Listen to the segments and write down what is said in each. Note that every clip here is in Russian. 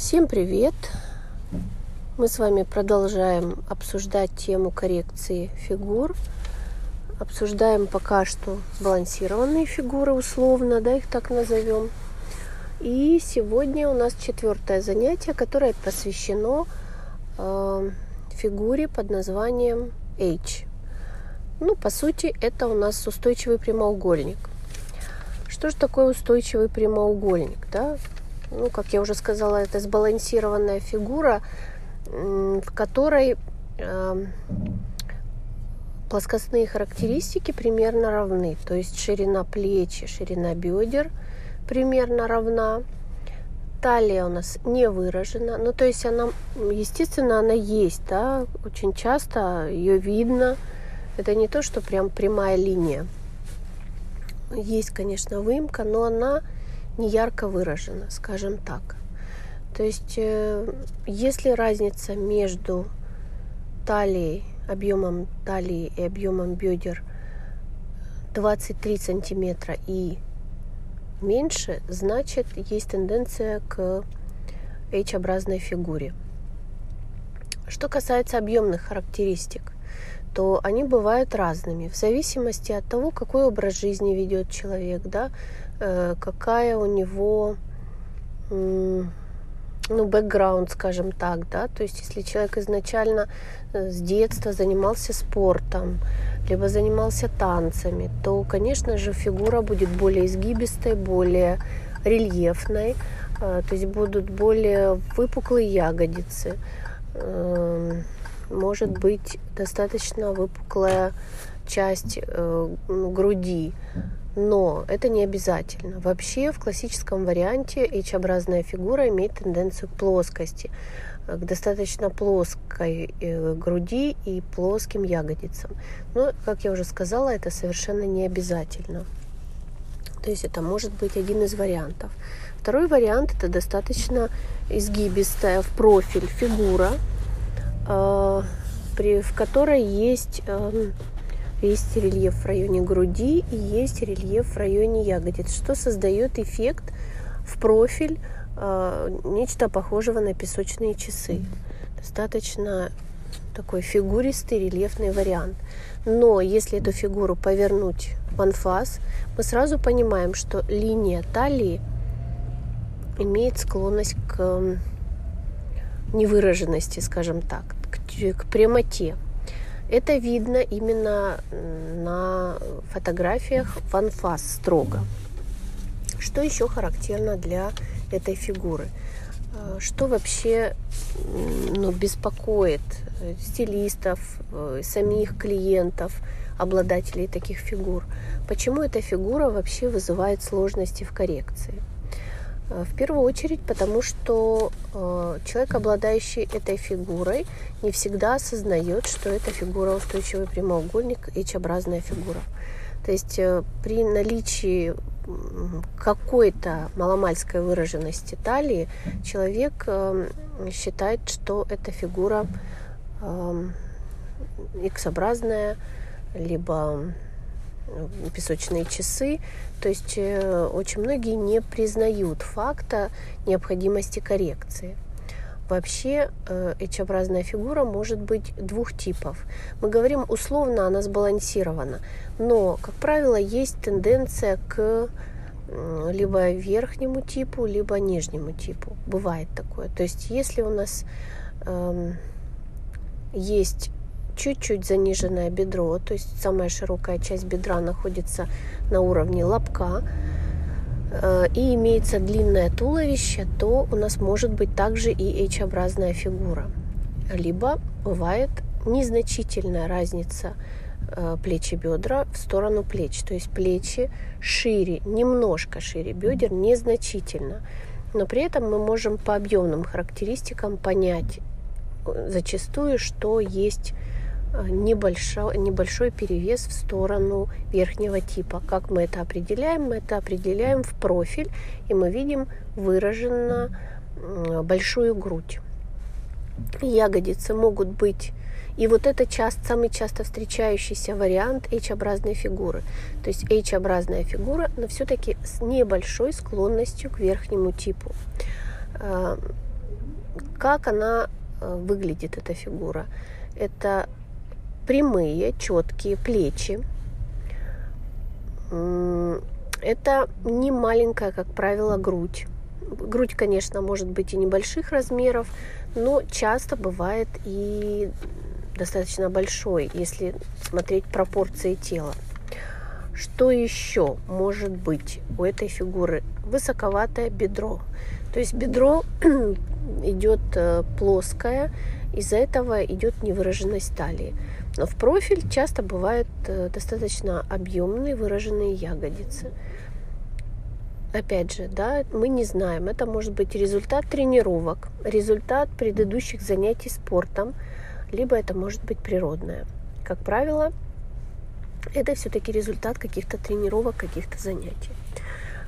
Всем привет! Мы с вами продолжаем обсуждать тему коррекции фигур. Обсуждаем пока что сбалансированные фигуры условно, да, их так назовем. И сегодня у нас четвертое занятие, которое посвящено э, фигуре под названием H. Ну, по сути, это у нас устойчивый прямоугольник. Что же такое устойчивый прямоугольник? Да? Ну, как я уже сказала, это сбалансированная фигура, в которой э, плоскостные характеристики примерно равны. То есть ширина плеч и ширина бедер примерно равна. Талия у нас не выражена. Ну, то есть она, естественно, она есть, да, очень часто ее видно. Это не то, что прям прямая линия. Есть, конечно, выемка, но она не ярко выражена, скажем так. То есть, э, если разница между талией, объемом талии и объемом бедер 23 сантиметра и меньше, значит, есть тенденция к H-образной фигуре. Что касается объемных характеристик, то они бывают разными в зависимости от того, какой образ жизни ведет человек, да, какая у него ну, бэкграунд, скажем так, да, то есть если человек изначально э, с детства занимался спортом, либо занимался танцами, то, конечно же, фигура будет более изгибистой, более рельефной, э, то есть будут более выпуклые ягодицы, эм, может быть достаточно выпуклая часть груди, но это не обязательно. Вообще в классическом варианте H-образная фигура имеет тенденцию к плоскости, э, к достаточно плоской э, груди и плоским ягодицам. Но, как я уже сказала, это совершенно не обязательно. То есть это может быть один из вариантов. Второй вариант это достаточно изгибистая в профиль фигура, э, при, в которой есть э, есть рельеф в районе груди и есть рельеф в районе ягодиц, что создает эффект в профиль э, нечто похожего на песочные часы. Достаточно такой фигуристый рельефный вариант. Но если эту фигуру повернуть в анфас, мы сразу понимаем, что линия талии имеет склонность к невыраженности, скажем так, к, к прямоте. Это видно именно на фотографиях в анфас строго. Что еще характерно для этой фигуры? А, что вообще ну, беспокоит э, стилистов, э, самих клиентов, обладателей таких фигур? Почему эта фигура вообще вызывает сложности в коррекции? Э, в первую очередь, потому что э, человек, обладающий этой фигурой, не всегда осознает, что эта фигура устойчивый прямоугольник, H-образная фигура. То есть э, при наличии какой-то маломальской выраженности талии человек считает, что эта фигура X-образная, либо песочные часы. То есть э, очень многие не признают факта необходимости коррекции. Вообще H-образная э, фигура может быть двух типов. Мы говорим условно, она сбалансирована, но, как правило, есть тенденция к либо верхнему типу, либо нижнему типу. Бывает такое. То есть если у нас эм, есть чуть-чуть заниженное бедро, то есть самая широкая часть бедра находится на уровне лобка, э, и имеется длинное туловище, то у нас может быть также и H-образная фигура. Либо бывает незначительная разница э, плечи бедра в сторону плеч. То есть плечи шире, немножко шире бедер, незначительно. Но при этом мы можем по объемным характеристикам понять э, зачастую, что есть небольшой, небольшой перевес в сторону верхнего типа. Как мы это определяем? Мы это определяем в профиль, и мы видим выраженно большую грудь. Ягодицы могут быть и вот это часто, самый часто встречающийся вариант H-образной фигуры. То есть H-образная фигура, но все-таки с небольшой склонностью к верхнему типу. Э, как она э, выглядит, эта фигура? Это прямые, четкие плечи. Это не маленькая, как правило, грудь. Грудь, конечно, может быть и небольших размеров, но часто бывает и достаточно большой, если смотреть пропорции тела. Что еще может быть у этой фигуры? Высоковатое бедро. То есть бедро идет э, плоское, из-за этого идет невыраженность талии. Но в профиль часто бывают э, достаточно объемные выраженные ягодицы. Опять же, да, мы не знаем, это может быть результат тренировок, результат предыдущих занятий спортом, либо это может быть природное. Как правило, это все-таки результат каких-то тренировок, каких-то занятий.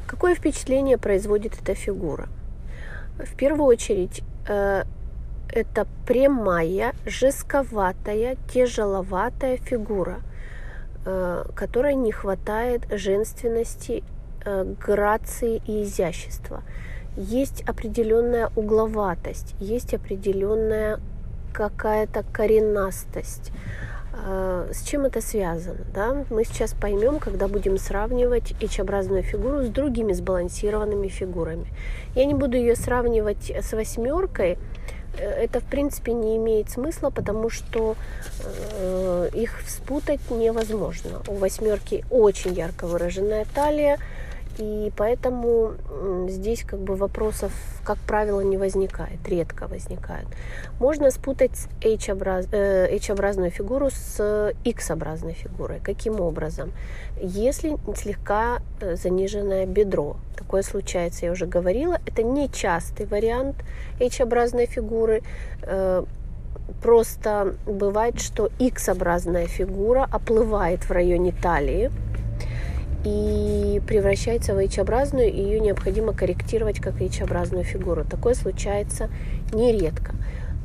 Какое впечатление производит эта фигура? В первую очередь, э, это прямая, жестковатая, тяжеловатая фигура, э, которой не хватает женственности, э, грации и изящества. Есть определенная угловатость, есть определенная какая-то коренастость. Э, с чем это связано? Да? Мы сейчас поймем, когда будем сравнивать H-образную фигуру с другими сбалансированными фигурами. Я не буду ее сравнивать с восьмеркой, это в принципе не имеет смысла, потому что э, их спутать невозможно. У восьмерки очень ярко выраженная талия, и поэтому здесь как бы вопросов, как правило, не возникает, редко возникает. Можно спутать H-образ, э, H-образную фигуру с X-образной фигурой. Каким образом? Если слегка э, заниженное бедро. Такое случается, я уже говорила. Это не частый вариант H-образной фигуры. Э, просто бывает, что X-образная фигура оплывает в районе талии, и превращается в H-образную, и ее необходимо корректировать как H-образную фигуру. Такое случается нередко.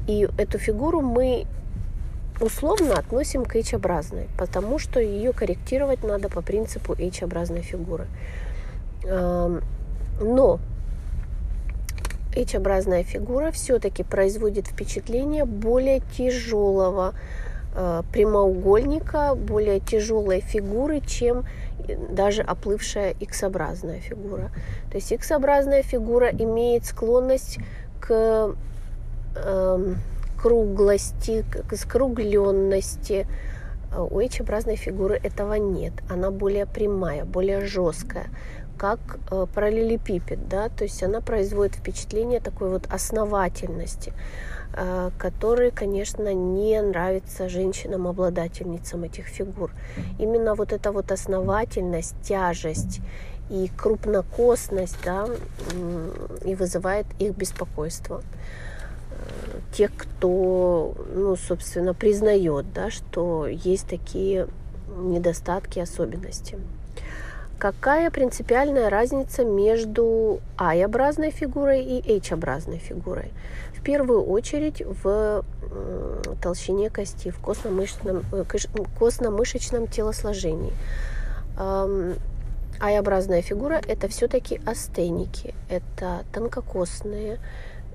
И эту фигуру мы условно относим к H-образной, потому что ее корректировать надо по принципу H-образной фигуры. Эм, но H-образная фигура все-таки производит впечатление более тяжелого э, прямоугольника, более тяжелой фигуры, чем даже оплывшая X-образная фигура. То есть X-образная фигура имеет склонность к э, круглости, к скругленности. У H-образной фигуры этого нет. Она более прямая, более жесткая, как э, параллелепипед, да, то есть она производит впечатление такой вот основательности. Который, конечно, не нравится женщинам-обладательницам этих фигур. Именно вот эта вот основательность, тяжесть и крупнокосность да, и вызывает их беспокойство. Э, тех, кто, ну, собственно, признает, да, что есть такие недостатки, особенности. Какая принципиальная разница между I-образной фигурой и H-образной фигурой? Первую очередь в толщине кости, в костно-мышечном, э, костно-мышечном телосложении. I-образная фигура – это все-таки астеники, это тонкокостные,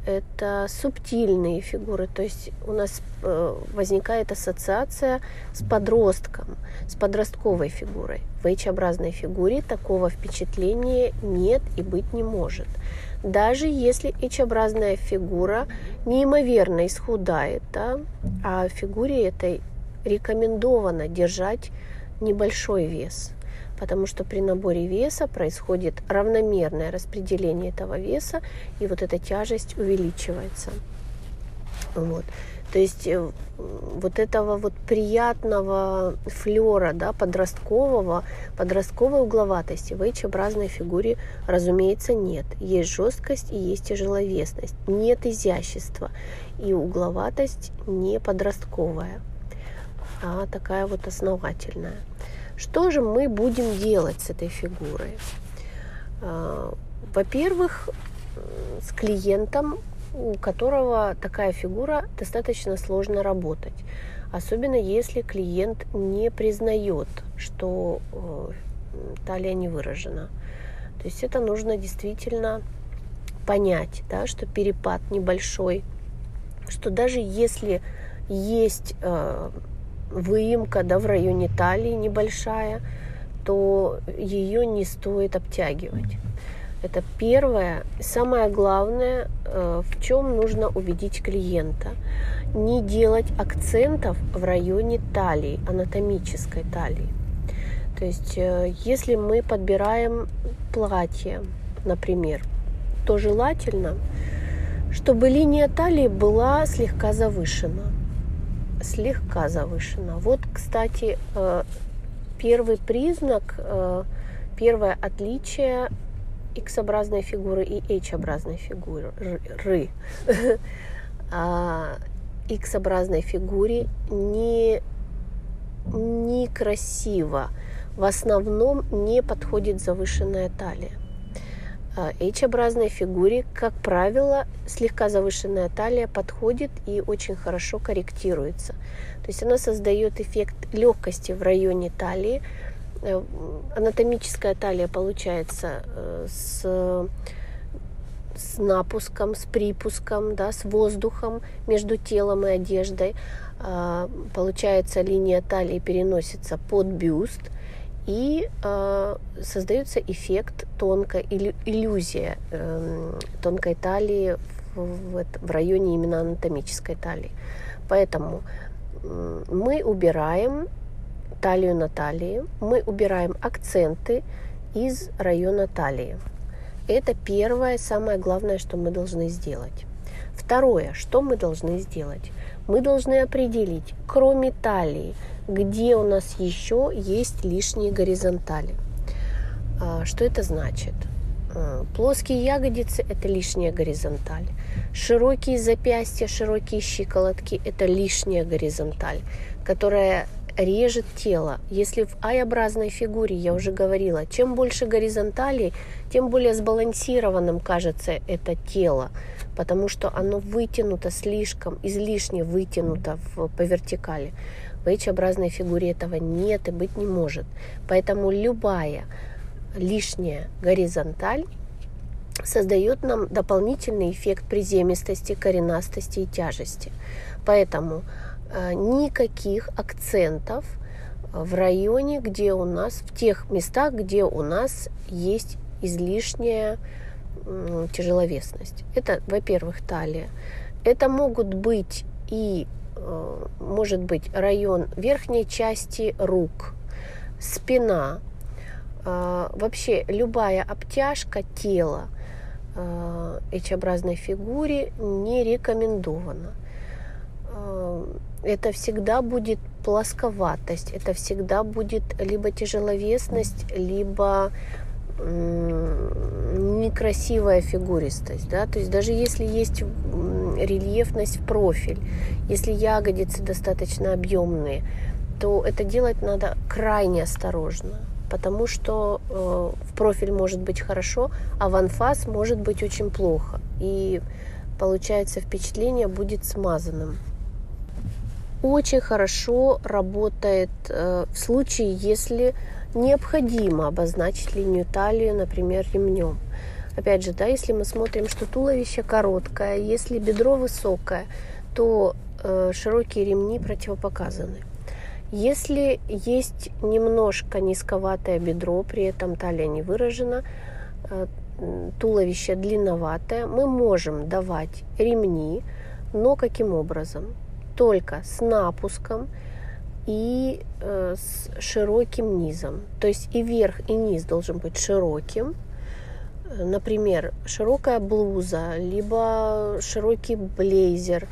это субтильные фигуры, то есть у нас э, возникает ассоциация с подростком, с подростковой фигурой. В H-образной фигуре такого впечатления нет и быть не может. Даже если H-образная фигура неимоверно исхудает, да, а фигуре этой рекомендовано держать небольшой вес – потому что при наборе веса происходит равномерное распределение этого веса, и вот эта тяжесть увеличивается. Вот. То есть э, вот этого вот приятного флера, да, подросткового, подростковой угловатости в H-образной фигуре, разумеется, нет. Есть жесткость и есть тяжеловесность. Нет изящества. И угловатость не подростковая, а такая вот основательная. Что же мы будем делать с этой фигурой? А, во-первых, с клиентом, у которого такая фигура достаточно сложно работать. Особенно если клиент не признает, что э, талия не выражена. То есть это нужно действительно понять, да, что перепад небольшой – что даже если есть э, выемка да, в районе талии небольшая, то ее не стоит обтягивать. Это первое. Самое главное, э, в чем нужно убедить клиента. Не делать акцентов в районе талии, анатомической талии. То есть, э, если мы подбираем платье, например, то желательно, чтобы линия талии была слегка завышена. Слегка завышена. Вот, кстати, э, первый признак, первое отличие X-образной фигуры и H-образной фигуры. Ры. А X-образной фигуре не, некрасиво. В основном не подходит завышенная талия. H-образной фигуре, как правило, слегка завышенная талия подходит и очень хорошо корректируется. То есть она создает эффект легкости в районе талии, анатомическая талия получается э, с с напуском, с припуском, да, с воздухом между телом и одеждой. А, получается, линия талии переносится под бюст, и э, создается эффект тонкой иллюзия э, тонкой талии в, в, районе именно анатомической талии. Поэтому э, мы убираем талию на талии, мы убираем акценты из района талии. Это первое, самое главное, что мы должны сделать. Второе, что мы должны сделать? Мы должны определить, кроме талии, где у нас еще есть лишние горизонтали. А, что это значит? А, плоские ягодицы – это лишняя горизонталь. Широкие запястья, широкие щиколотки – это лишняя горизонталь, которая режет тело. Если в ай-образной фигуре, я уже говорила, чем больше горизонтали, тем более сбалансированным кажется это тело, потому что оно вытянуто слишком, излишне вытянуто в, по вертикали. В H-образной фигуре этого нет и быть не может. Поэтому любая лишняя горизонталь создает нам дополнительный эффект приземистости, коренастости и тяжести. Поэтому никаких акцентов в районе, где у нас, в тех местах, где у нас есть излишняя тяжеловесность. Это, во-первых, талия. Это могут быть и, э, может быть, район верхней части рук, спина, э, вообще любая обтяжка тела H-образной фигуре не рекомендована это всегда будет плосковатость, это всегда будет либо тяжеловесность, либо некрасивая фигуристость, да, то есть даже если есть рельефность в профиль, если ягодицы достаточно объемные, то это делать надо крайне осторожно, потому что э, в профиль может быть хорошо, а в анфас может быть очень плохо, и получается впечатление будет смазанным очень хорошо работает э, в случае, если необходимо обозначить линию талии, например, ремнем. Опять же, да, если мы смотрим, что туловище короткое, если бедро высокое, то э, широкие ремни противопоказаны. Если есть немножко низковатое бедро, при этом талия не выражена, э, туловище длинноватое, мы можем давать ремни, но каким образом? Только с напуском и э, с широким низом. То есть и верх, и низ должен быть широким. Например, широкая блуза, либо широкий блейзер,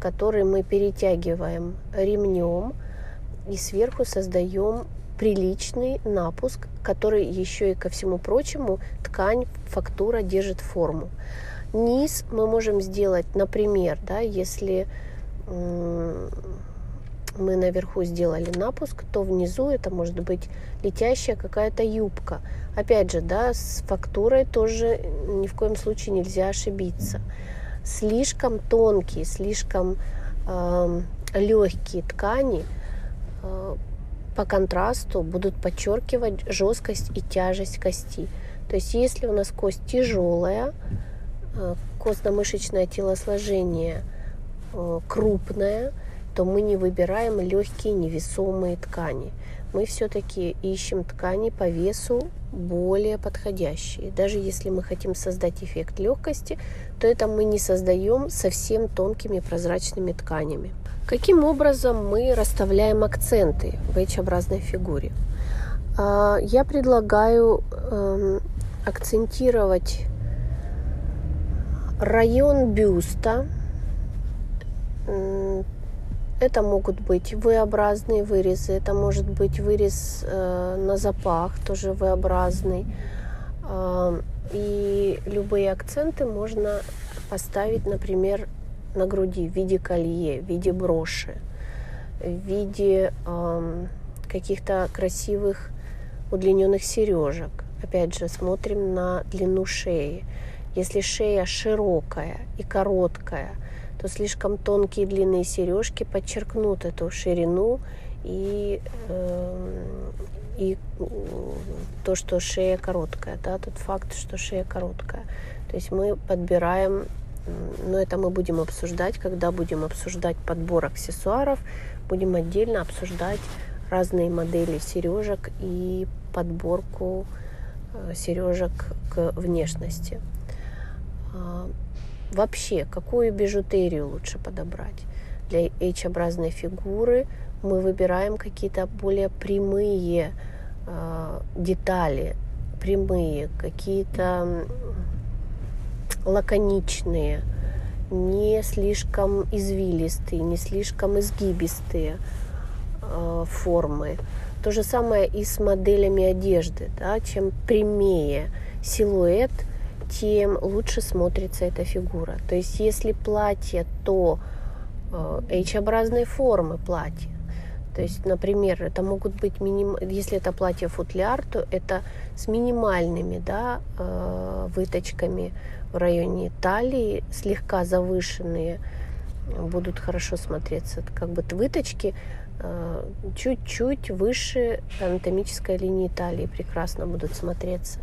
который мы перетягиваем ремнем и сверху создаем приличный напуск, который еще и ко всему прочему ткань, фактура держит форму. Низ мы можем сделать, например, да, если мы наверху сделали напуск, то внизу это может быть летящая какая-то юбка. Опять же, да, с фактурой тоже ни в коем случае нельзя ошибиться. Слишком тонкие, слишком э, легкие ткани э, по контрасту будут подчеркивать жесткость и тяжесть кости. То есть, если у нас кость тяжелая, э, костно-мышечное телосложение – крупная, то мы не выбираем легкие невесомые ткани. Мы все-таки ищем ткани по весу более подходящие. Даже если мы хотим создать эффект легкости, то это мы не создаем совсем тонкими прозрачными тканями. Каким образом мы расставляем акценты в H-образной фигуре? А, я предлагаю эм, акцентировать район бюста. Это могут быть V-образные вырезы, это может быть вырез э, на запах, тоже V-образный. И любые акценты можно поставить, например, на груди в виде колье, в виде броши, в виде э, каких-то красивых удлиненных сережек. Опять же, смотрим на длину шеи. Если шея широкая и короткая, то слишком тонкие длинные сережки подчеркнут эту ширину и, э, и то, что шея короткая, да, тот факт, что шея короткая. То есть мы подбираем, но это мы будем обсуждать, когда будем обсуждать подбор аксессуаров, будем отдельно обсуждать разные модели сережек и подборку э, сережек к внешности. Вообще, какую бижутерию лучше подобрать? Для H-образной фигуры мы выбираем какие-то более прямые э, детали, прямые, какие-то лаконичные, не слишком извилистые, не слишком изгибистые э, формы. То же самое и с моделями одежды. Да? Чем прямее силуэт, тем лучше смотрится эта фигура. То есть если платье, то э, H-образной формы платье. То есть, например, это могут быть миним... если это платье футляр, то это с минимальными да, э, выточками в районе талии, слегка завышенные, будут хорошо смотреться. Как бы выточки э, чуть-чуть выше анатомической линии талии прекрасно будут смотреться.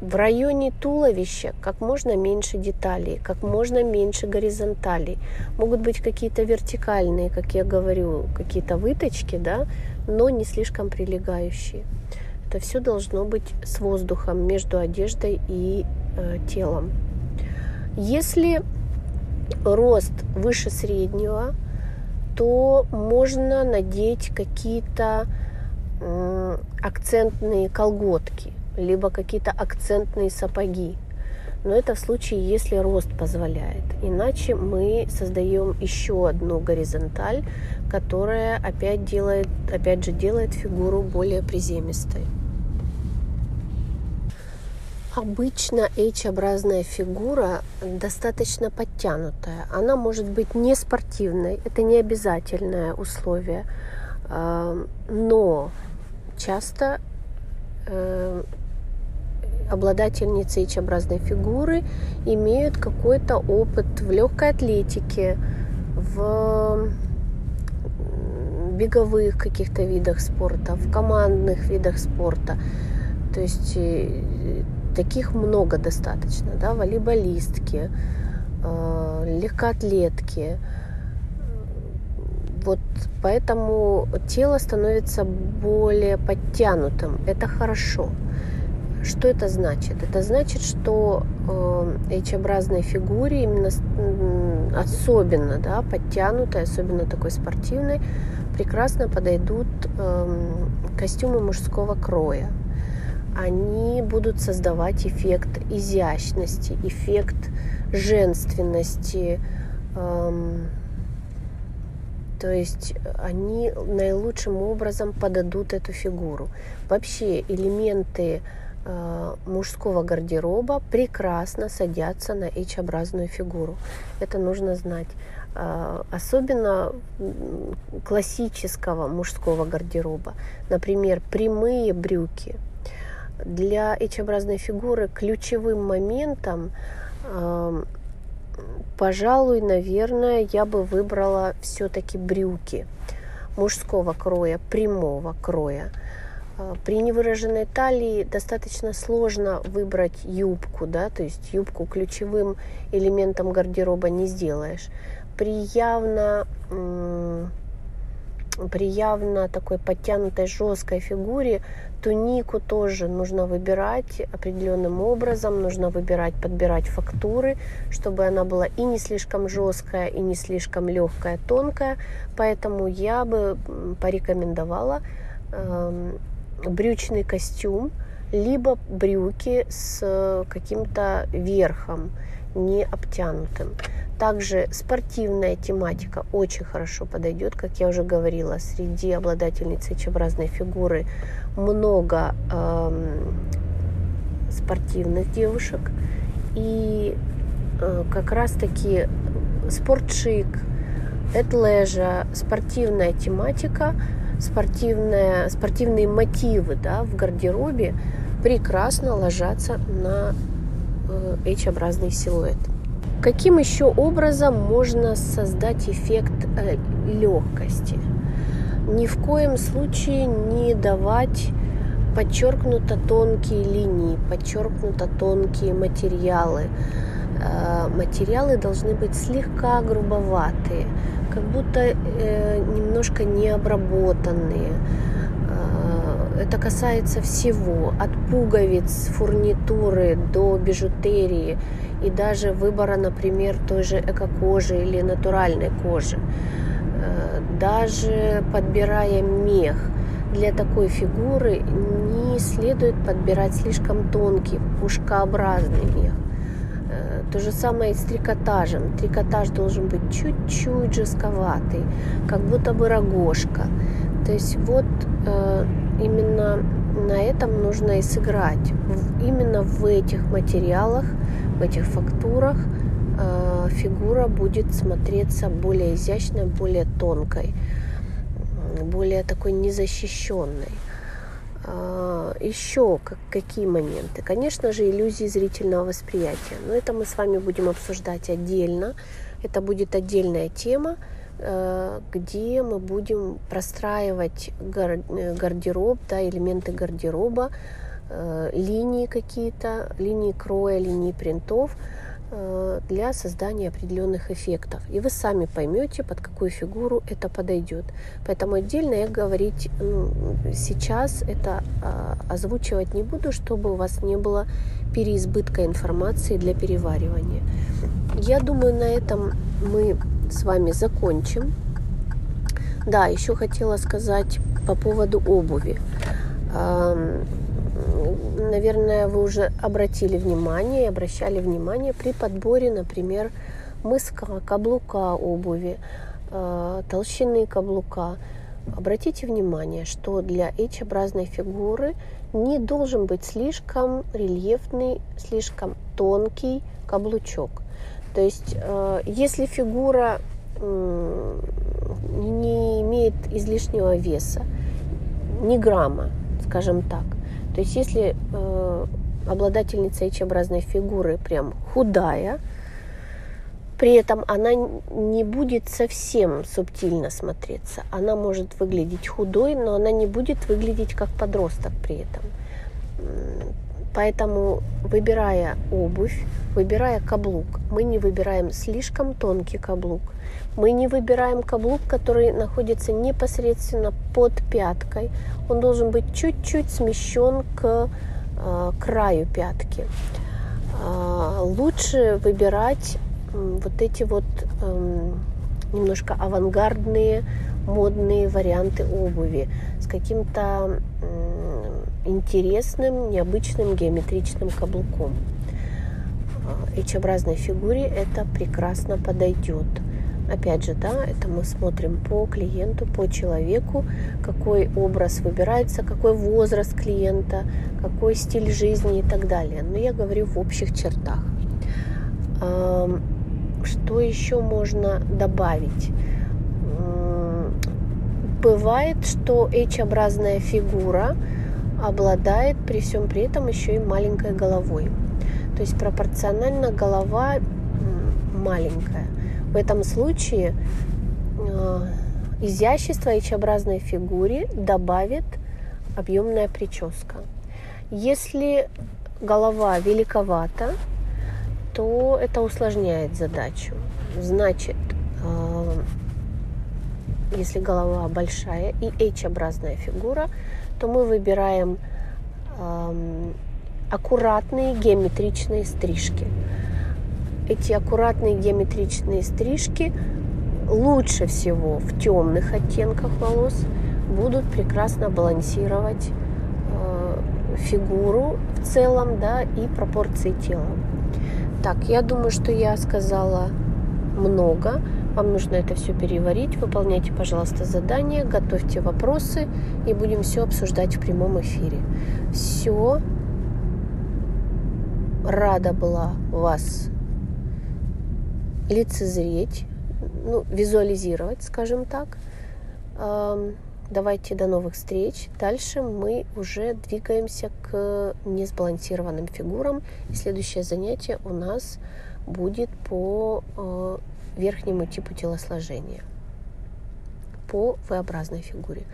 В районе туловища как можно меньше деталей, как можно меньше горизонталей. Могут быть какие-то вертикальные, как я говорю, какие-то выточки, да, но не слишком прилегающие. Это все должно быть с воздухом между одеждой и э, телом. Если рост выше среднего, то можно надеть какие-то э, акцентные колготки, либо какие-то акцентные сапоги. Но это в случае, если рост позволяет. Иначе мы создаем еще одну горизонталь, которая опять, делает, опять же делает фигуру более приземистой. Обычно H-образная фигура достаточно подтянутая. Она может быть не спортивной, это не обязательное условие, а, но часто э, обладательницы H-образной фигуры имеют какой-то опыт в легкой атлетике, в беговых каких-то видах спорта, в командных видах спорта. То есть э, таких много достаточно, да, волейболистки, э, легкоатлетки. Вот поэтому тело становится более подтянутым. Это хорошо. Что это значит? Это значит, что э, H-образной фигуре именно особенно да, подтянутой, особенно такой спортивной, прекрасно подойдут э, костюмы мужского кроя они будут создавать эффект изящности, эффект женственности. Эм, то есть они наилучшим образом подадут эту фигуру. Вообще элементы э, мужского гардероба прекрасно садятся на H-образную фигуру. Это нужно знать. Э, особенно классического мужского гардероба. Например, прямые брюки – для H-образной фигуры ключевым моментом, пожалуй, наверное, я бы выбрала все-таки брюки мужского кроя, прямого кроя. А, при невыраженной талии достаточно сложно выбрать юбку, да, то есть юбку ключевым элементом гардероба не сделаешь. При явно при явно такой подтянутой жесткой фигуре тунику тоже нужно выбирать определенным образом, нужно выбирать, подбирать фактуры, чтобы она была и не слишком жесткая, и не слишком легкая, тонкая. Поэтому я бы порекомендовала эм, брючный костюм, либо брюки с каким-то верхом, не обтянутым. Также спортивная тематика очень хорошо подойдет, как я уже говорила, среди обладательниц H-образной фигуры много эм, спортивных девушек. И э, как раз-таки спортшик, этлежа, спортивная тематика, спортивная, спортивные мотивы да, в гардеробе прекрасно ложатся на э, H-образный силуэт. Каким еще образом можно создать эффект э, легкости? Ни в коем случае не давать подчеркнуто тонкие линии, подчеркнуто тонкие материалы. Э, материалы должны быть слегка грубоватые, как будто э, немножко необработанные. Это касается всего, от пуговиц, фурнитуры до бижутерии и даже выбора, например, той же эко-кожи или натуральной кожи. Э, даже подбирая мех для такой фигуры не следует подбирать слишком тонкий, пушкообразный мех. То же самое и с трикотажем. Трикотаж должен быть чуть-чуть жестковатый, как будто бы рогожка. То есть вот э, именно на этом нужно и сыграть. Именно в этих материалах в этих фактурах э, фигура будет смотреться более изящной, более тонкой, более такой незащищенной. А, Еще какие моменты? Конечно же, иллюзии зрительного восприятия. Но это мы с вами будем обсуждать отдельно. Это будет отдельная тема, э, где мы будем простраивать э, гардероб, да, элементы гардероба, Э, линии какие-то, линии кроя, линии принтов для создания определенных эффектов. И вы сами поймете, под какую фигуру это подойдет. Поэтому отдельно я говорить ну, сейчас это а, озвучивать не буду, чтобы у вас не было переизбытка информации для переваривания. Я думаю, на этом мы с вами закончим. Да, еще хотела сказать по поводу обуви наверное, вы уже обратили внимание обращали внимание при подборе, например, мыска, каблука обуви, э, толщины каблука. Обратите внимание, что для H-образной фигуры не должен быть слишком рельефный, слишком тонкий каблучок. То есть, э, если фигура не имеет излишнего веса, ни грамма, скажем так, то есть если э, обладательница H-образной фигуры прям худая, при этом она не будет совсем субтильно смотреться. Она может выглядеть худой, но она не будет выглядеть как подросток при этом. Поэтому, выбирая обувь, выбирая каблук, мы не выбираем слишком тонкий каблук. Мы не выбираем каблук, который находится непосредственно под пяткой. Он должен быть чуть-чуть смещен к э, краю пятки. Э, лучше выбирать э, вот эти вот э, немножко авангардные, модные варианты обуви с каким-то интересным, необычным геометричным каблуком. H-образной фигуре это прекрасно подойдет. Опять же, да, это мы смотрим по клиенту, по человеку, какой образ выбирается, какой возраст клиента, какой стиль жизни и так далее. Но я говорю в общих чертах. Что еще можно добавить? Бывает, что H-образная фигура обладает при всем при этом еще и маленькой головой. То есть пропорционально голова маленькая. В этом случае э, изящество H-образной фигуре добавит объемная прическа. Если голова великовата, то это усложняет задачу. Значит, э, если голова большая и H-образная фигура, то мы выбираем эм, аккуратные геометричные стрижки. Эти аккуратные геометричные стрижки лучше всего в темных оттенках волос будут прекрасно балансировать э, фигуру в целом, да, и пропорции тела. Так, я думаю, что я сказала много. Вам нужно это все переварить. Выполняйте, пожалуйста, задание, готовьте вопросы и будем все обсуждать в прямом эфире. Все. Рада была вас лицезреть, ну, визуализировать, скажем так. Давайте до новых встреч. Дальше мы уже двигаемся к несбалансированным фигурам. И следующее занятие у нас будет по э, верхнему типу телосложения, по V-образной фигуре.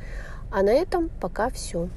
А на этом пока все.